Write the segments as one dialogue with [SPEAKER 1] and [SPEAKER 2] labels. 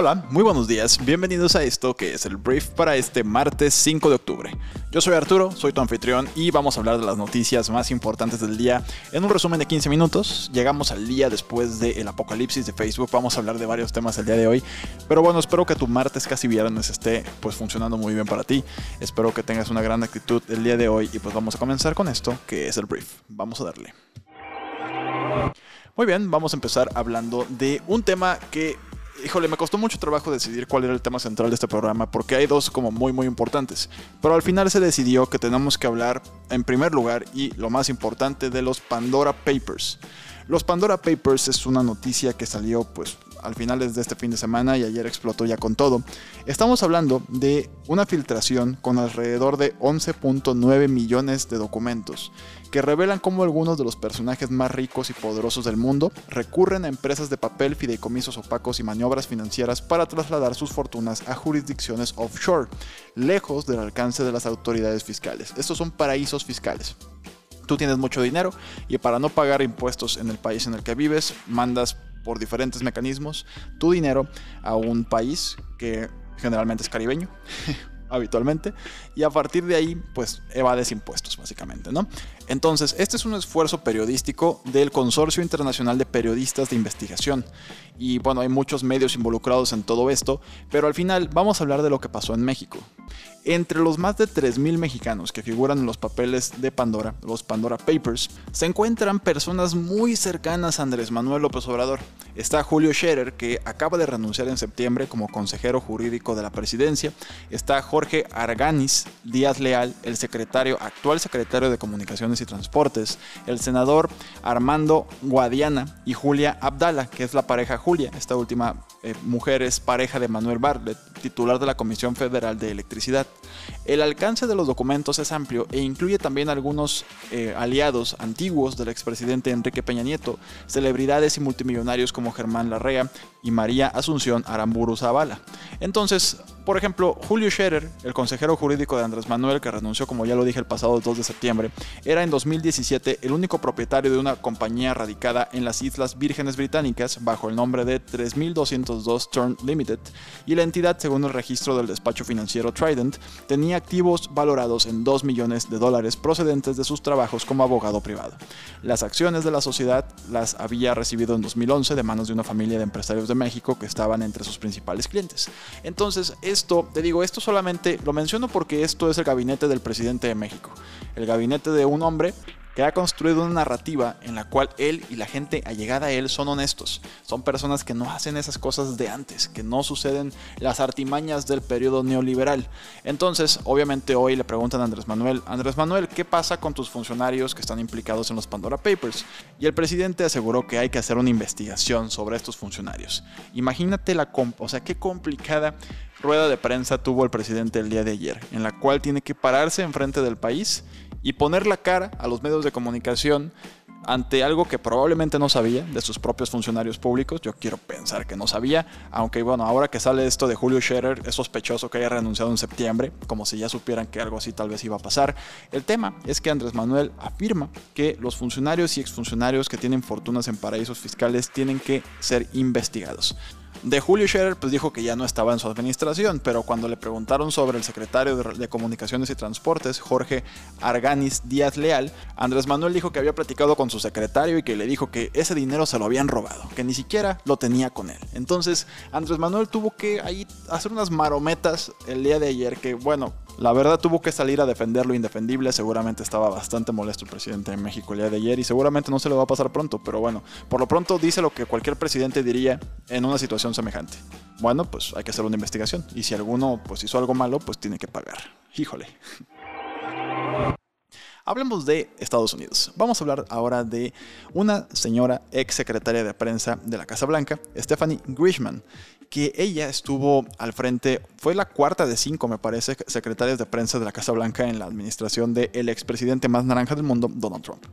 [SPEAKER 1] Hola, muy buenos días, bienvenidos a esto que es el brief para este martes 5 de octubre. Yo soy Arturo, soy tu anfitrión y vamos a hablar de las noticias más importantes del día en un resumen de 15 minutos. Llegamos al día después del apocalipsis de Facebook, vamos a hablar de varios temas el día de hoy, pero bueno, espero que tu martes casi viernes esté pues funcionando muy bien para ti. Espero que tengas una gran actitud el día de hoy y pues vamos a comenzar con esto que es el brief. Vamos a darle. Muy bien, vamos a empezar hablando de un tema que híjole, me costó mucho trabajo decidir cuál era el tema central de este programa porque hay dos como muy muy importantes. Pero al final se decidió que tenemos que hablar en primer lugar y lo más importante de los Pandora Papers. Los Pandora Papers es una noticia que salió pues al finales de este fin de semana y ayer explotó ya con todo. Estamos hablando de una filtración con alrededor de 11.9 millones de documentos que revelan cómo algunos de los personajes más ricos y poderosos del mundo recurren a empresas de papel, fideicomisos opacos y maniobras financieras para trasladar sus fortunas a jurisdicciones offshore, lejos del alcance de las autoridades fiscales. Estos son paraísos fiscales tú tienes mucho dinero y para no pagar impuestos en el país en el que vives, mandas por diferentes mecanismos tu dinero a un país que generalmente es caribeño, habitualmente, y a partir de ahí, pues evades impuestos, básicamente, ¿no? Entonces, este es un esfuerzo periodístico del Consorcio Internacional de Periodistas de Investigación. Y bueno, hay muchos medios involucrados en todo esto, pero al final vamos a hablar de lo que pasó en México. Entre los más de 3.000 mexicanos que figuran en los papeles de Pandora, los Pandora Papers, se encuentran personas muy cercanas a Andrés Manuel López Obrador. Está Julio Scherer, que acaba de renunciar en septiembre como consejero jurídico de la presidencia. Está Jorge Arganis Díaz Leal, el secretario, actual secretario de Comunicaciones y Transportes. El senador Armando Guadiana y Julia Abdala, que es la pareja Julia. Esta última eh, mujer es pareja de Manuel Bartlett, titular de la Comisión Federal de Electricidad. El alcance de los documentos es amplio e incluye también algunos eh, aliados antiguos del expresidente Enrique Peña Nieto, celebridades y multimillonarios como Germán Larrea y María Asunción Aramburu Zavala. Entonces, por ejemplo, Julio Scherer, el consejero jurídico de Andrés Manuel, que renunció como ya lo dije el pasado 2 de septiembre, era en 2017 el único propietario de una compañía radicada en las Islas Vírgenes Británicas bajo el nombre de 3202 Turn Limited, y la entidad, según el registro del despacho financiero Trident, tenía activos valorados en 2 millones de dólares procedentes de sus trabajos como abogado privado. Las acciones de la sociedad las había recibido en 2011 de manos de una familia de empresarios de México que estaban entre sus principales clientes. Entonces, esto, te digo, esto solamente lo menciono porque esto es el gabinete del presidente de México. El gabinete de un hombre que ha construido una narrativa en la cual él y la gente allegada a él son honestos. Son personas que no hacen esas cosas de antes, que no suceden las artimañas del periodo neoliberal. Entonces, obviamente hoy le preguntan a Andrés Manuel, Andrés Manuel, ¿qué pasa con tus funcionarios que están implicados en los Pandora Papers? Y el presidente aseguró que hay que hacer una investigación sobre estos funcionarios. Imagínate la, o sea, qué complicada rueda de prensa tuvo el presidente el día de ayer, en la cual tiene que pararse enfrente del país y poner la cara a los medios de comunicación ante algo que probablemente no sabía de sus propios funcionarios públicos. Yo quiero pensar que no sabía, aunque bueno, ahora que sale esto de Julio Scherer, es sospechoso que haya renunciado en septiembre, como si ya supieran que algo así tal vez iba a pasar. El tema es que Andrés Manuel afirma que los funcionarios y exfuncionarios que tienen fortunas en paraísos fiscales tienen que ser investigados. De Julio Scherer, pues dijo que ya no estaba en su administración, pero cuando le preguntaron sobre el secretario de, Comunicaciones y Transportes, Jorge Arganis Díaz Leal, Andrés Manuel dijo que había platicado con su secretario y que le dijo que ese dinero se lo habían robado, que ni siquiera lo tenía con él. Entonces, Andrés Manuel tuvo que ahí hacer unas marometas el día de ayer que, bueno, la verdad tuvo que salir a defender lo indefendible, seguramente estaba bastante molesto el presidente de México el día de ayer y seguramente no se le va a pasar pronto, pero bueno, por lo pronto dice lo que cualquier presidente diría en una situación semejante. Bueno, pues hay que hacer una investigación y si alguno pues hizo algo malo, pues tiene que pagar. Híjole. Hablemos de Estados Unidos. Vamos a hablar ahora de una señora ex secretaria de prensa de la Casa Blanca, Stephanie Grisham, que ella estuvo al frente, fue la cuarta de cinco, me parece, secretarias de prensa de la Casa Blanca en la administración del expresidente más naranja del mundo, Donald Trump.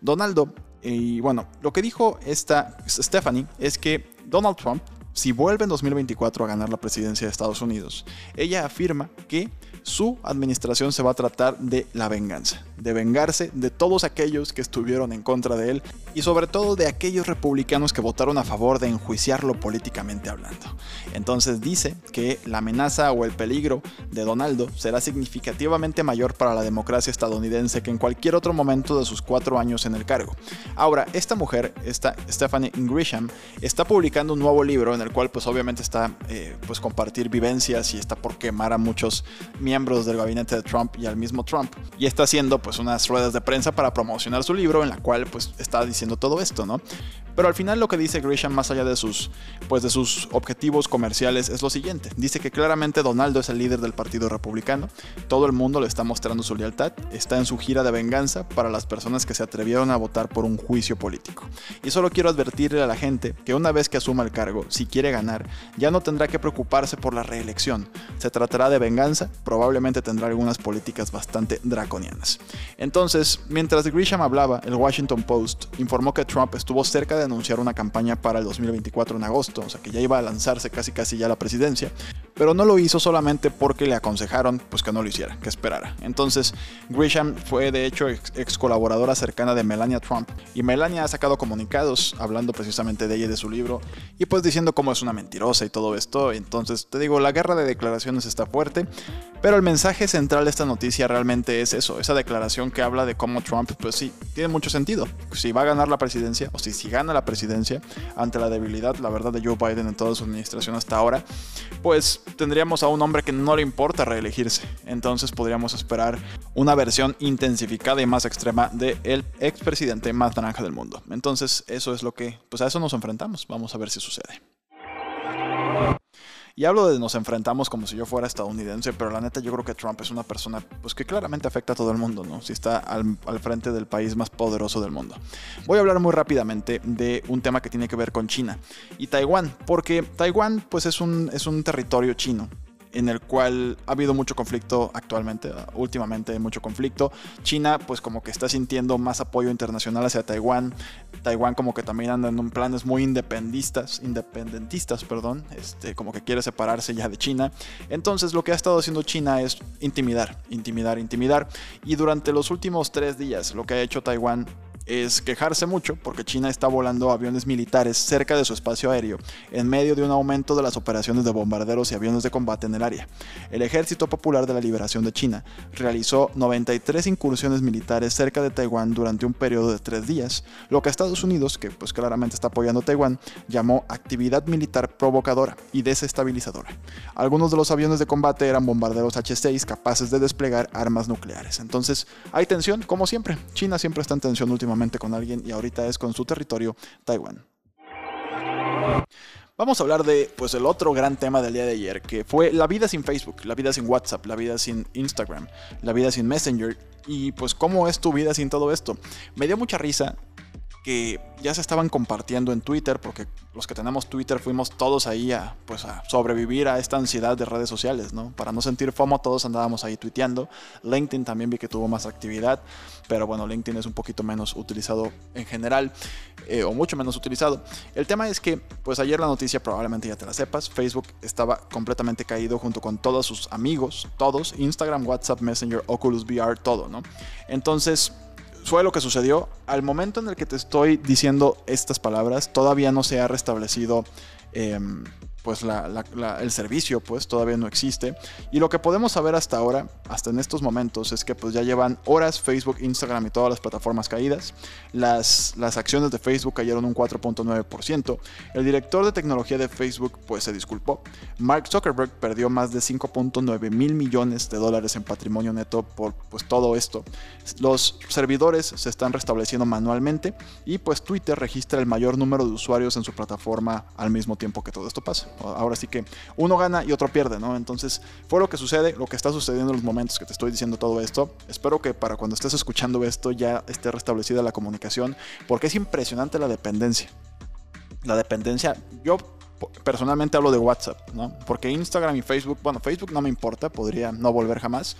[SPEAKER 1] Donaldo, y bueno, lo que dijo esta Stephanie es que Donald Trump, si vuelve en 2024 a ganar la presidencia de Estados Unidos, ella afirma que su administración se va a tratar de la venganza, de vengarse de todos aquellos que estuvieron en contra de él y sobre todo de aquellos republicanos que votaron a favor de enjuiciarlo políticamente hablando. Entonces dice que la amenaza o el peligro de Donaldo será significativamente mayor para la democracia estadounidense que en cualquier otro momento de sus cuatro años en el cargo. Ahora, esta mujer, Stephanie Grisham, está publicando un nuevo libro en el cual pues obviamente está eh, pues compartir vivencias y está por quemar a muchos miembros miembros del gabinete de Trump y al mismo Trump. Y está haciendo pues unas ruedas de prensa para promocionar su libro en la cual pues está diciendo todo esto, ¿no? Pero al final lo que dice Grisham más allá de sus pues de sus objetivos comerciales es lo siguiente. Dice que claramente Donaldo es el líder del Partido Republicano. Todo el mundo le está mostrando su lealtad. Está en su gira de venganza para las personas que se atrevieron a votar por un juicio político. Y solo quiero advertirle a la gente que una vez que asuma el cargo, si quiere ganar, ya no tendrá que preocuparse por la reelección. Se tratará de venganza, probablemente probablemente tendrá algunas políticas bastante draconianas. Entonces, mientras Grisham hablaba, el Washington Post informó que Trump estuvo cerca de anunciar una campaña para el 2024 en agosto, o sea que ya iba a lanzarse casi casi ya la presidencia, pero no lo hizo solamente porque le aconsejaron pues que no lo hiciera, que esperara. Entonces, Grisham fue de hecho ex, colaboradora cercana de Melania Trump y Melania ha sacado comunicados hablando precisamente de ella y de su libro y pues diciendo cómo es una mentirosa y todo esto. Entonces, te digo, la guerra de declaraciones está fuerte, pero el mensaje central de esta noticia realmente es eso, esa declaración que habla de cómo Trump, pues sí, tiene mucho sentido. Si va a ganar la presidencia, o si, si gana la presidencia, ante la debilidad, la verdad, de Joe Biden en toda su administración hasta ahora, pues tendríamos a un hombre que no le importa reelegirse. Entonces podríamos esperar una versión intensificada y más extrema del el expresidente más naranja del mundo. Entonces eso es lo que, pues a eso nos enfrentamos. Vamos a ver si sucede. Y hablo de nos enfrentamos como si yo fuera estadounidense, pero la neta yo creo que Trump es una persona pues que claramente afecta a todo el mundo, ¿no? Si está al, al, frente del país más poderoso del mundo. Voy a hablar muy rápidamente de un tema que tiene que ver con China y Taiwán, porque Taiwán pues es un, es un territorio chino en el cual ha habido mucho conflicto actualmente, últimamente mucho conflicto. China pues como que está sintiendo más apoyo internacional hacia Taiwán. Taiwán como que también anda en planes muy independistas, independentistas, perdón, este, como que quiere separarse ya de China. Entonces lo que ha estado haciendo China es intimidar, intimidar, intimidar. Y durante los últimos tres días lo que ha hecho Taiwán es quejarse mucho porque China está volando aviones militares cerca de su espacio aéreo en medio de un aumento de las operaciones de bombarderos y aviones de combate en el área. El Ejército Popular de la Liberación de China realizó 93 incursiones militares cerca de Taiwán durante un periodo de tres días, lo que Estados Unidos, que pues claramente está apoyando a Taiwán, llamó actividad militar provocadora y desestabilizadora. Algunos de los aviones de combate eran bombarderos H-6 capaces de desplegar armas nucleares. Entonces, hay tensión, como siempre. China siempre está en tensión últimamente con alguien y ahorita es con su territorio, Taiwán. Vamos a hablar de pues el otro gran tema del día de ayer, que fue la vida sin Facebook, la vida sin WhatsApp, la vida sin Instagram, la vida sin Messenger y pues cómo es tu vida sin todo esto. Me dio mucha risa que ya se estaban compartiendo en Twitter, porque los que tenemos Twitter fuimos todos ahí a, pues a sobrevivir a esta ansiedad de redes sociales, ¿no? Para no sentir FOMO, todos andábamos ahí tuiteando. LinkedIn también vi que tuvo más actividad, pero bueno, LinkedIn es un poquito menos utilizado en general, eh, o mucho menos utilizado. El tema es que, pues ayer la noticia probablemente ya te la sepas, Facebook estaba completamente caído junto con todos sus amigos, todos, Instagram, WhatsApp, Messenger, Oculus VR, todo, ¿no? Entonces, fue lo que sucedió. Al momento en el que te estoy diciendo estas palabras, todavía no se ha restablecido em, pues el servicio pues todavía no existe. Y lo que podemos saber hasta ahora, hasta en estos momentos, es que pues ya llevan horas Facebook, Instagram y todas las plataformas caídas. Las, las acciones de Facebook cayeron un 4.9%. El director de tecnología de Facebook pues se disculpó. Mark Zuckerberg perdió más de 5.9 mil millones de dólares en patrimonio neto por pues todo esto. Los servidores se están restableciendo manualmente y pues Twitter registra el mayor número de usuarios en su plataforma al mismo tiempo que todo esto pasa. Ahora sí que uno gana y otro pierde, ¿no? Entonces fue lo que sucede, lo que está sucediendo en los momentos que te estoy diciendo todo esto. Espero que para cuando estés escuchando esto ya esté restablecida la comunicación, porque es impresionante la dependencia. La dependencia, yo personalmente hablo de WhatsApp, ¿no? Porque Instagram y Facebook, bueno, Facebook no me importa, podría no volver jamás.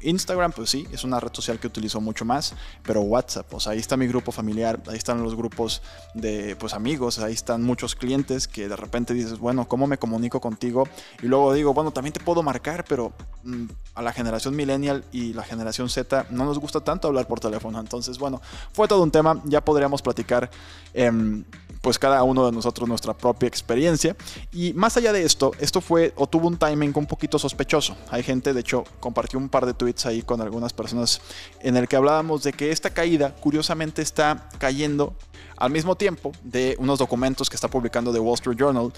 [SPEAKER 1] Instagram, pues sí, es una red social que utilizo mucho más, pero WhatsApp, o sea, ahí está mi grupo familiar, ahí están los grupos de, pues, amigos, ahí están muchos clientes que de repente dices, bueno, ¿cómo me comunico contigo? Y luego digo, bueno, también te puedo marcar, pero mm, a la generación millennial y la generación Z no nos gusta tanto hablar por teléfono. Entonces, bueno, fue todo un tema, ya podríamos platicar. Eh, pues cada uno de nosotros nuestra propia experiencia. Y más allá de esto, esto fue o tuvo un timing un poquito sospechoso. Hay gente, de hecho, compartió un par de tweets ahí con algunas personas en el que hablábamos de que esta caída curiosamente está cayendo al mismo tiempo de unos documentos que está publicando The Wall Street Journal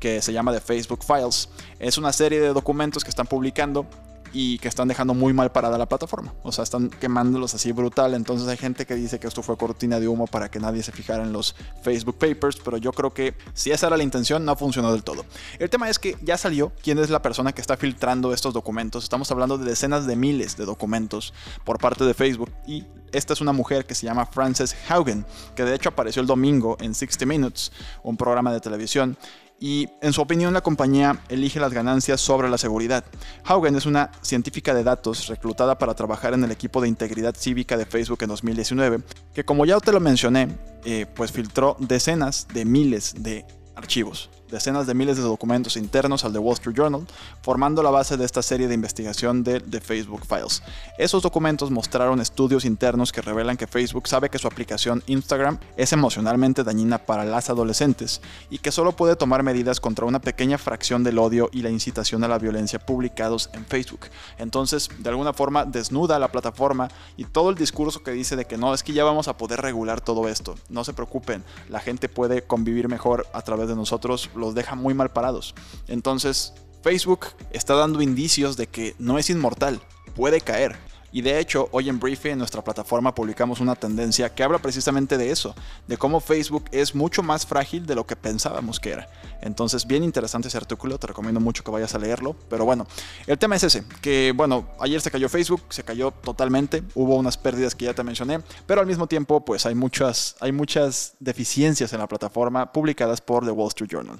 [SPEAKER 1] que se llama The Facebook Files. Es una serie de documentos que están publicando y que están dejando muy mal parada la plataforma. O sea, están quemándolos así brutal. Entonces hay gente que dice que esto fue cortina de humo para que nadie se fijara en los Facebook Papers, pero yo creo que si esa era la intención, no funcionó del todo. El tema es que ya salió quién es la persona que está filtrando estos documentos. Estamos hablando de decenas de miles de documentos por parte de Facebook y esta es una mujer que se llama Frances Haugen, que de hecho apareció el domingo en 60 Minutes, un programa de televisión y en su opinión la compañía elige las ganancias sobre la seguridad. Haugen es una científica de datos reclutada para trabajar en el equipo de integridad cívica de Facebook en 2019, que como ya te lo mencioné, eh, pues filtró decenas de miles de archivos decenas de miles de documentos internos al The Wall Street Journal, formando la base de esta serie de investigación de The Facebook Files. Esos documentos mostraron estudios internos que revelan que Facebook sabe que su aplicación Instagram es emocionalmente dañina para las adolescentes y que solo puede tomar medidas contra una pequeña fracción del odio y la incitación a la violencia publicados en Facebook. Entonces, de alguna forma, desnuda la plataforma y todo el discurso que dice de que no, es que ya vamos a poder regular todo esto. No se preocupen, la gente puede convivir mejor a través de nosotros los deja muy mal parados. Entonces, Facebook está dando indicios de que no es inmortal, puede caer. Y de hecho, hoy en Briefing, en nuestra plataforma, publicamos una tendencia que habla precisamente de eso, de cómo Facebook es mucho más frágil de lo que pensábamos que era. Entonces, bien interesante ese artículo, te recomiendo mucho que vayas a leerlo. Pero bueno, el tema es ese, que bueno, ayer se cayó Facebook, se cayó totalmente, hubo unas pérdidas que ya te mencioné, pero al mismo tiempo, pues hay muchas, hay muchas deficiencias en la plataforma publicadas por The Wall Street Journal.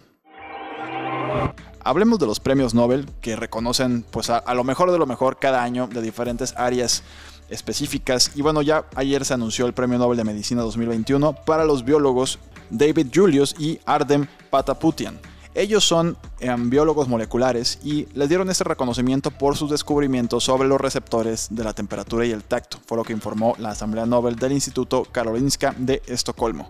[SPEAKER 1] Hablemos de los premios Nobel que reconocen pues a, lo mejor de lo mejor cada año de diferentes áreas específicas. Y bueno, ya ayer se anunció el Premio Nobel de Medicina 2021 para los biólogos David Julius y Ardem Pataputian. Ellos son em, biólogos moleculares y les dieron este reconocimiento por sus descubrimientos sobre los receptores de la temperatura y el tacto, fue lo que informó la Asamblea Nobel del Instituto Karolinska de Estocolmo.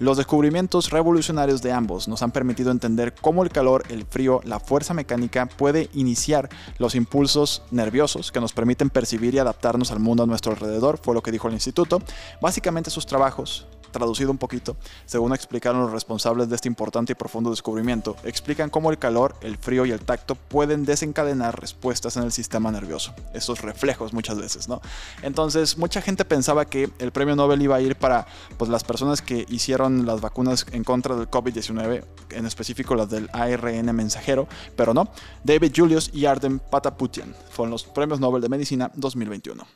[SPEAKER 1] Los descubrimientos revolucionarios de ambos nos han permitido entender cómo el calor, el frío, la fuerza mecánica puede iniciar los impulsos nerviosos que nos permiten percibir y adaptarnos al mundo a nuestro alrededor, fue lo que dijo el instituto. Básicamente sus trabajos traducido un poquito, según explicaron los responsables de este importante y profundo descubrimiento, explican cómo el calor, el frío y el tacto pueden desencadenar respuestas en el sistema nervioso. Esos reflejos muchas veces, ¿no? Entonces, mucha gente pensaba que el premio Nobel iba a ir para pues, las personas que hicieron las vacunas en contra del COVID-19, en específico las del ARN mensajero, pero no. David Julius y Arden Pataputian fueron los premios Nobel de Medicina 2021.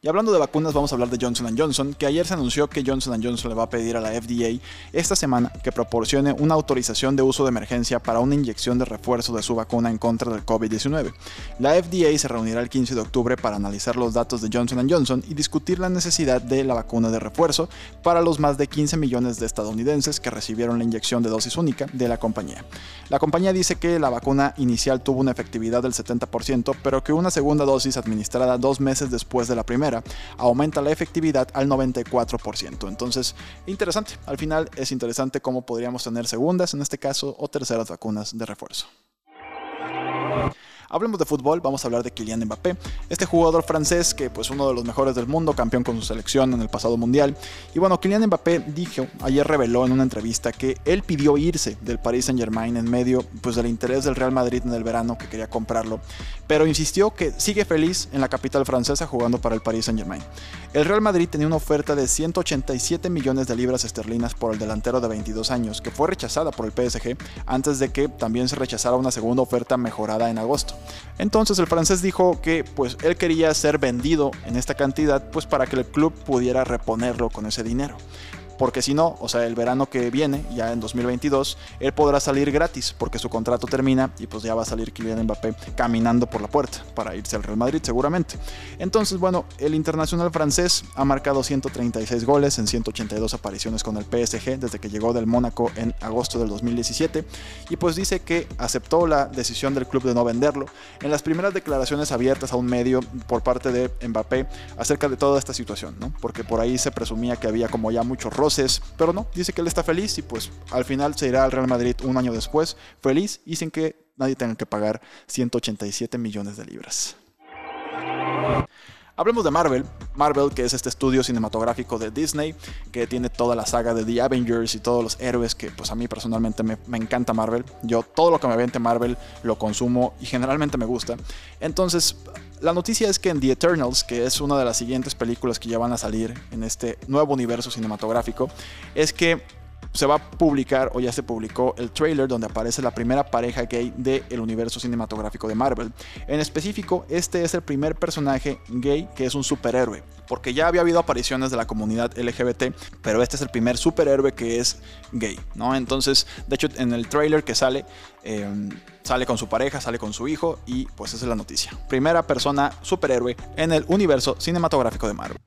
[SPEAKER 1] Y hablando de vacunas, vamos a hablar de Johnson Johnson, que ayer se anunció que Johnson Johnson le va a pedir a la FDA esta semana que proporcione una autorización de uso de emergencia para una inyección de refuerzo de su vacuna en contra del COVID-19. La FDA se reunirá el 15 de octubre para analizar los datos de Johnson Johnson y discutir la necesidad de la vacuna de refuerzo para los más de 15 millones de estadounidenses que recibieron la inyección de dosis única de la compañía. La compañía dice que la vacuna inicial tuvo una efectividad del 70%, pero que una segunda dosis administrada dos meses después de la primera aumenta la efectividad al 94%. Entonces, interesante. Al final es interesante cómo podríamos tener segundas, en este caso, o terceras vacunas de refuerzo. Hablemos de fútbol, vamos a hablar de Kylian Mbappé, este jugador francés que pues uno de los mejores del mundo, campeón con su selección en el pasado mundial. Y bueno, Kylian Mbappé dijo, ayer reveló en una entrevista que él pidió irse del Paris Saint-Germain en medio pues del interés del Real Madrid en el verano que quería comprarlo, pero insistió que sigue feliz en la capital francesa jugando para el Paris Saint-Germain. El Real Madrid tenía una oferta de 187 millones de libras esterlinas por el delantero de 22 años, que fue rechazada por el PSG antes de que también se rechazara una segunda oferta mejorada en agosto. Entonces el francés dijo que pues él quería ser vendido en esta cantidad pues para que el club pudiera reponerlo con ese dinero porque si no, o sea, el verano que viene, ya en 2022, él podrá salir gratis porque su contrato termina y pues ya va a salir Kylian Mbappé caminando por la puerta para irse al Real Madrid seguramente. Entonces, bueno, el internacional francés ha marcado 136 goles en 182 apariciones con el PSG desde que llegó del Mónaco en agosto del 2017 y pues dice que aceptó la decisión del club de no venderlo. En las primeras declaraciones abiertas a un medio por parte de Mbappé acerca de toda esta situación, ¿no? Porque por ahí se presumía que había como ya mucho pero no, dice que él está feliz y pues al final se irá al Real Madrid un año después, feliz y sin que nadie tenga que pagar 187 millones de libras. Hablemos de Marvel. Marvel, que es este estudio cinematográfico de Disney, que tiene toda la saga de The Avengers y todos los héroes que pues a mí personalmente me, encanta Marvel. Yo todo lo que me vente Marvel lo consumo y generalmente me gusta. Entonces, la noticia es que en The Eternals, que es una de las siguientes películas que ya van a salir en este nuevo universo cinematográfico, es que se va a publicar o ya se publicó el trailer donde aparece la primera pareja gay del universo cinematográfico de Marvel. En específico, este es el primer personaje gay que es un superhéroe, porque ya había habido apariciones de la comunidad LGBT, pero este es el primer superhéroe que es gay, ¿no? Entonces, de hecho, en el trailer que sale, em, sale con su pareja, sale con su hijo y pues esa es la noticia. Primera persona superhéroe en el universo cinematográfico de Marvel.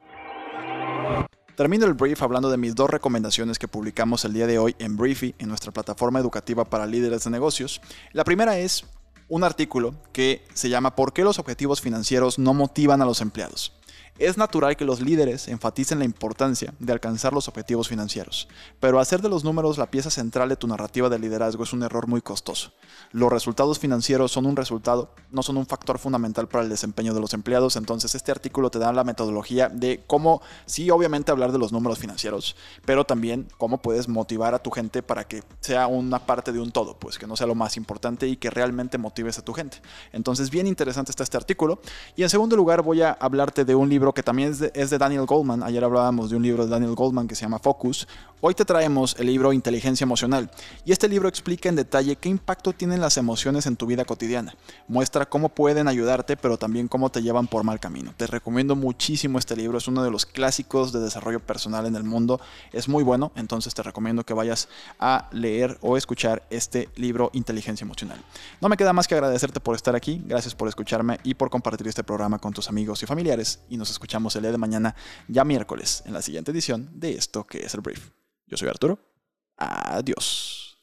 [SPEAKER 1] Termino el brief hablando de mis dos recomendaciones que publicamos el día de hoy en Briefy, en nuestra plataforma educativa para líderes de negocios. La primera es un artículo que se llama ¿Por qué los objetivos financieros no motivan a los empleados? Es natural que los líderes enfaticen la importancia de alcanzar los objetivos financieros, pero hacer de los números la pieza central de tu narrativa de liderazgo es un error muy costoso. Los resultados financieros son un resultado, no son un factor fundamental para el desempeño de los empleados, entonces este artículo te da la metodología de cómo, sí, obviamente hablar de los números financieros, pero también cómo puedes motivar a tu gente para que sea una parte de un todo, pues que no sea lo más importante y que realmente motives a tu gente. Entonces, bien interesante está este artículo. Y en segundo lugar, voy a hablarte de un libro que también es de, es de, Daniel Goldman. Ayer hablábamos de un libro de Daniel Goldman que se llama Focus. Hoy te traemos el libro Inteligencia Emocional. Y este libro explica en detalle qué impacto tienen las emociones en tu vida cotidiana. Muestra cómo pueden ayudarte, pero también cómo te llevan por mal camino. Te recomiendo muchísimo este libro. Es uno de los clásicos de desarrollo personal en el mundo. Es muy bueno, entonces te recomiendo que vayas a leer o escuchar este libro Inteligencia Emocional. No me queda más que agradecerte por estar aquí. Gracias por escucharme y por compartir este programa con tus amigos y familiares. Y escuchamos el día de mañana, ya miércoles, en la siguiente edición de esto que es el Brief. Yo soy Arturo. Adiós.